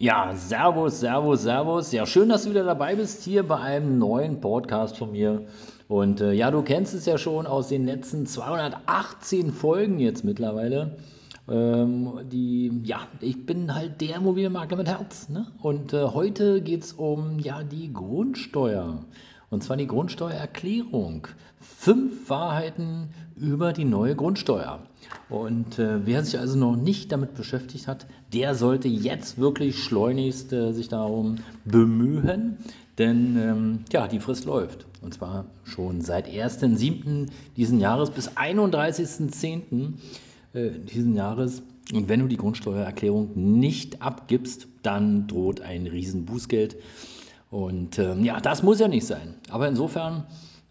Ja, Servus, Servus, Servus. Ja, schön, dass du wieder dabei bist hier bei einem neuen Podcast von mir. Und äh, ja, du kennst es ja schon aus den letzten 218 Folgen jetzt mittlerweile. Ähm, die, ja, ich bin halt der Immobilienmakler mit Herz. Ne? Und äh, heute geht es um ja, die Grundsteuer. Und zwar die Grundsteuererklärung. Fünf Wahrheiten über die neue Grundsteuer. Und äh, wer sich also noch nicht damit beschäftigt hat, der sollte jetzt wirklich schleunigst äh, sich darum bemühen, denn ähm, ja, die Frist läuft. Und zwar schon seit 1.7. diesen Jahres bis 31.10. Äh, diesen Jahres. Und wenn du die Grundsteuererklärung nicht abgibst, dann droht ein Riesenbußgeld. Und ähm, ja, das muss ja nicht sein. Aber insofern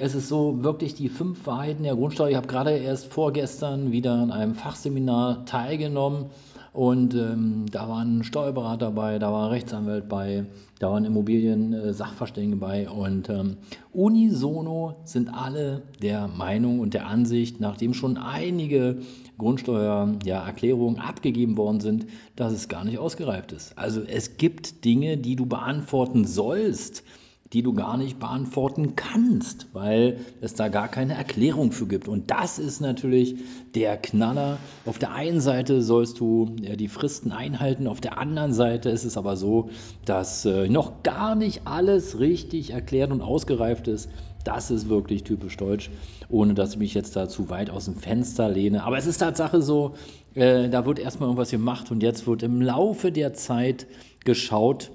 es ist so wirklich die fünf Wahrheiten der Grundsteuer. Ich habe gerade erst vorgestern wieder an einem Fachseminar teilgenommen und ähm, da waren Steuerberater dabei, da war Rechtsanwalt bei, da waren Immobilien-Sachverständige äh, bei und ähm, unisono sind alle der Meinung und der Ansicht, nachdem schon einige Grundsteuererklärungen ja, abgegeben worden sind, dass es gar nicht ausgereift ist. Also es gibt Dinge, die du beantworten sollst die du gar nicht beantworten kannst, weil es da gar keine Erklärung für gibt. Und das ist natürlich der Knaller. Auf der einen Seite sollst du ja, die Fristen einhalten, auf der anderen Seite ist es aber so, dass äh, noch gar nicht alles richtig erklärt und ausgereift ist. Das ist wirklich typisch deutsch, ohne dass ich mich jetzt da zu weit aus dem Fenster lehne. Aber es ist Tatsache so, äh, da wird erstmal irgendwas gemacht und jetzt wird im Laufe der Zeit geschaut,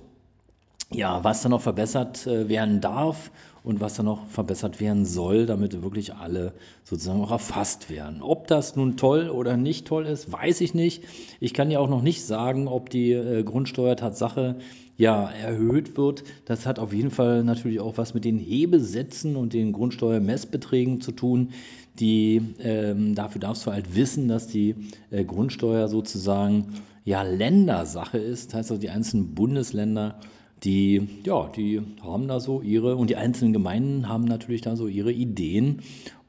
ja, was da noch verbessert äh, werden darf und was da noch verbessert werden soll, damit wirklich alle sozusagen auch erfasst werden. Ob das nun toll oder nicht toll ist, weiß ich nicht. Ich kann ja auch noch nicht sagen, ob die äh, Grundsteuer Tatsache ja erhöht wird. Das hat auf jeden Fall natürlich auch was mit den Hebesätzen und den Grundsteuermessbeträgen zu tun. Die ähm, dafür darfst du halt wissen, dass die äh, Grundsteuer sozusagen ja Ländersache ist. Das heißt also, die einzelnen Bundesländer die, ja, die haben da so ihre, und die einzelnen Gemeinden haben natürlich da so ihre Ideen.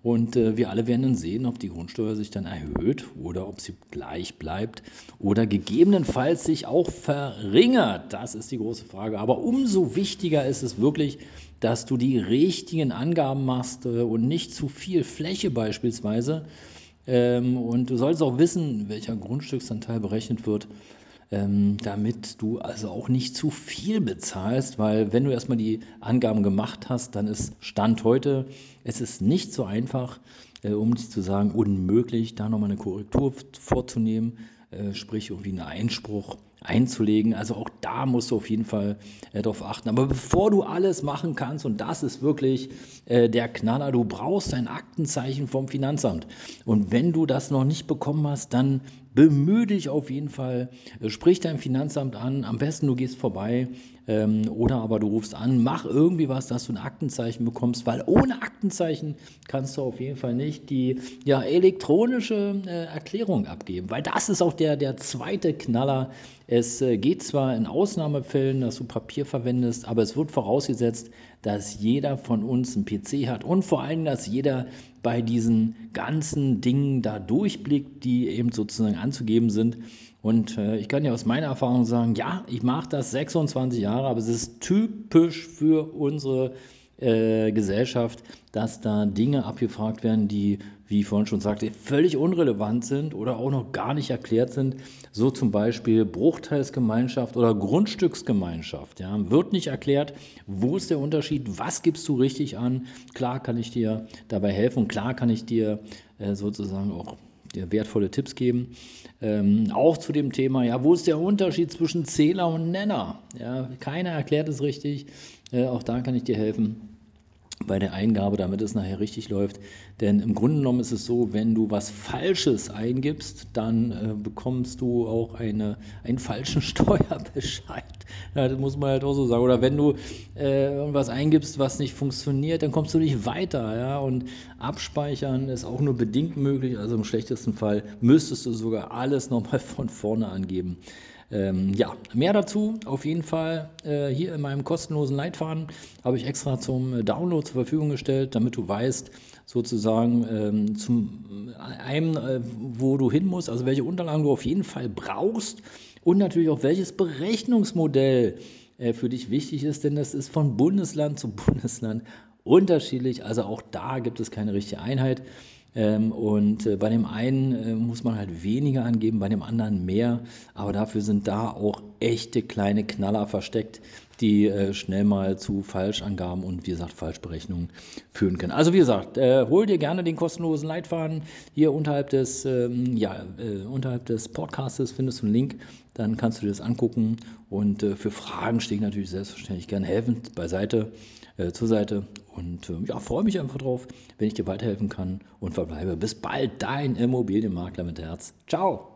Und äh, wir alle werden dann sehen, ob die Grundsteuer sich dann erhöht oder ob sie gleich bleibt oder gegebenenfalls sich auch verringert. Das ist die große Frage. Aber umso wichtiger ist es wirklich, dass du die richtigen Angaben machst äh, und nicht zu viel Fläche beispielsweise. Ähm, und du solltest auch wissen, welcher Grundstücksanteil berechnet wird ähm, damit du also auch nicht zu viel bezahlst, weil wenn du erstmal die Angaben gemacht hast, dann ist Stand heute, es ist nicht so einfach, äh, um nicht zu sagen unmöglich, da nochmal eine Korrektur vorzunehmen, äh, sprich irgendwie einen Einspruch einzulegen. Also auch da musst du auf jeden Fall äh, darauf achten. Aber bevor du alles machen kannst, und das ist wirklich äh, der Knaller, du brauchst ein Aktenzeichen vom Finanzamt. Und wenn du das noch nicht bekommen hast, dann bemühe dich auf jeden Fall, äh, sprich dein Finanzamt an, am besten du gehst vorbei ähm, oder aber du rufst an, mach irgendwie was, dass du ein Aktenzeichen bekommst, weil ohne Aktenzeichen kannst du auf jeden Fall nicht die ja, elektronische äh, Erklärung abgeben, weil das ist auch der, der zweite Knaller. Es äh, geht zwar in Ausnahmefällen, dass du Papier verwendest, aber es wird vorausgesetzt, dass jeder von uns einen PC hat und vor allem, dass jeder bei diesen ganzen Dingen da durchblickt, die eben sozusagen anzugeben sind. Und äh, ich kann ja aus meiner Erfahrung sagen, ja, ich mache das 26 Jahre, aber es ist typisch für unsere äh, Gesellschaft, dass da Dinge abgefragt werden, die, wie ich vorhin schon sagte, völlig unrelevant sind oder auch noch gar nicht erklärt sind. So zum Beispiel Bruchteilsgemeinschaft oder Grundstücksgemeinschaft. Ja, wird nicht erklärt, wo ist der Unterschied, was gibst du richtig an. Klar kann ich dir dabei helfen, klar kann ich dir äh, sozusagen auch dir wertvolle Tipps geben. Ähm, auch zu dem Thema, ja, wo ist der Unterschied zwischen Zähler und Nenner? Ja, keiner erklärt es richtig. Äh, auch da kann ich dir helfen. Bei der Eingabe, damit es nachher richtig läuft. Denn im Grunde genommen ist es so, wenn du was Falsches eingibst, dann äh, bekommst du auch eine, einen falschen Steuerbescheid. Ja, das muss man halt auch so sagen. Oder wenn du äh, irgendwas eingibst, was nicht funktioniert, dann kommst du nicht weiter. Ja? Und abspeichern ist auch nur bedingt möglich. Also im schlechtesten Fall müsstest du sogar alles nochmal von vorne angeben. Ähm, ja, mehr dazu auf jeden Fall äh, hier in meinem kostenlosen Leitfaden habe ich extra zum äh, Download zur Verfügung gestellt, damit du weißt, sozusagen ähm, zum äh, einem, äh, wo du hin musst, also welche Unterlagen du auf jeden Fall brauchst und natürlich auch welches Berechnungsmodell äh, für dich wichtig ist, denn das ist von Bundesland zu Bundesland unterschiedlich. Also auch da gibt es keine richtige Einheit. Ähm, und äh, bei dem einen äh, muss man halt weniger angeben, bei dem anderen mehr. Aber dafür sind da auch echte kleine Knaller versteckt, die äh, schnell mal zu Falschangaben und wie gesagt Falschberechnungen führen können. Also wie gesagt, hol dir gerne den kostenlosen Leitfaden. Hier unterhalb des, ähm, ja, unterhalb des Podcastes findest du einen Link. Dann kannst du dir das angucken. Und für Fragen stehe ich natürlich selbstverständlich gerne helfend beiseite äh, zur Seite. Und äh, ja, freue mich einfach drauf, wenn ich dir weiterhelfen kann und verbleibe. Bis bald, dein Immobilienmakler mit Herz. Ciao!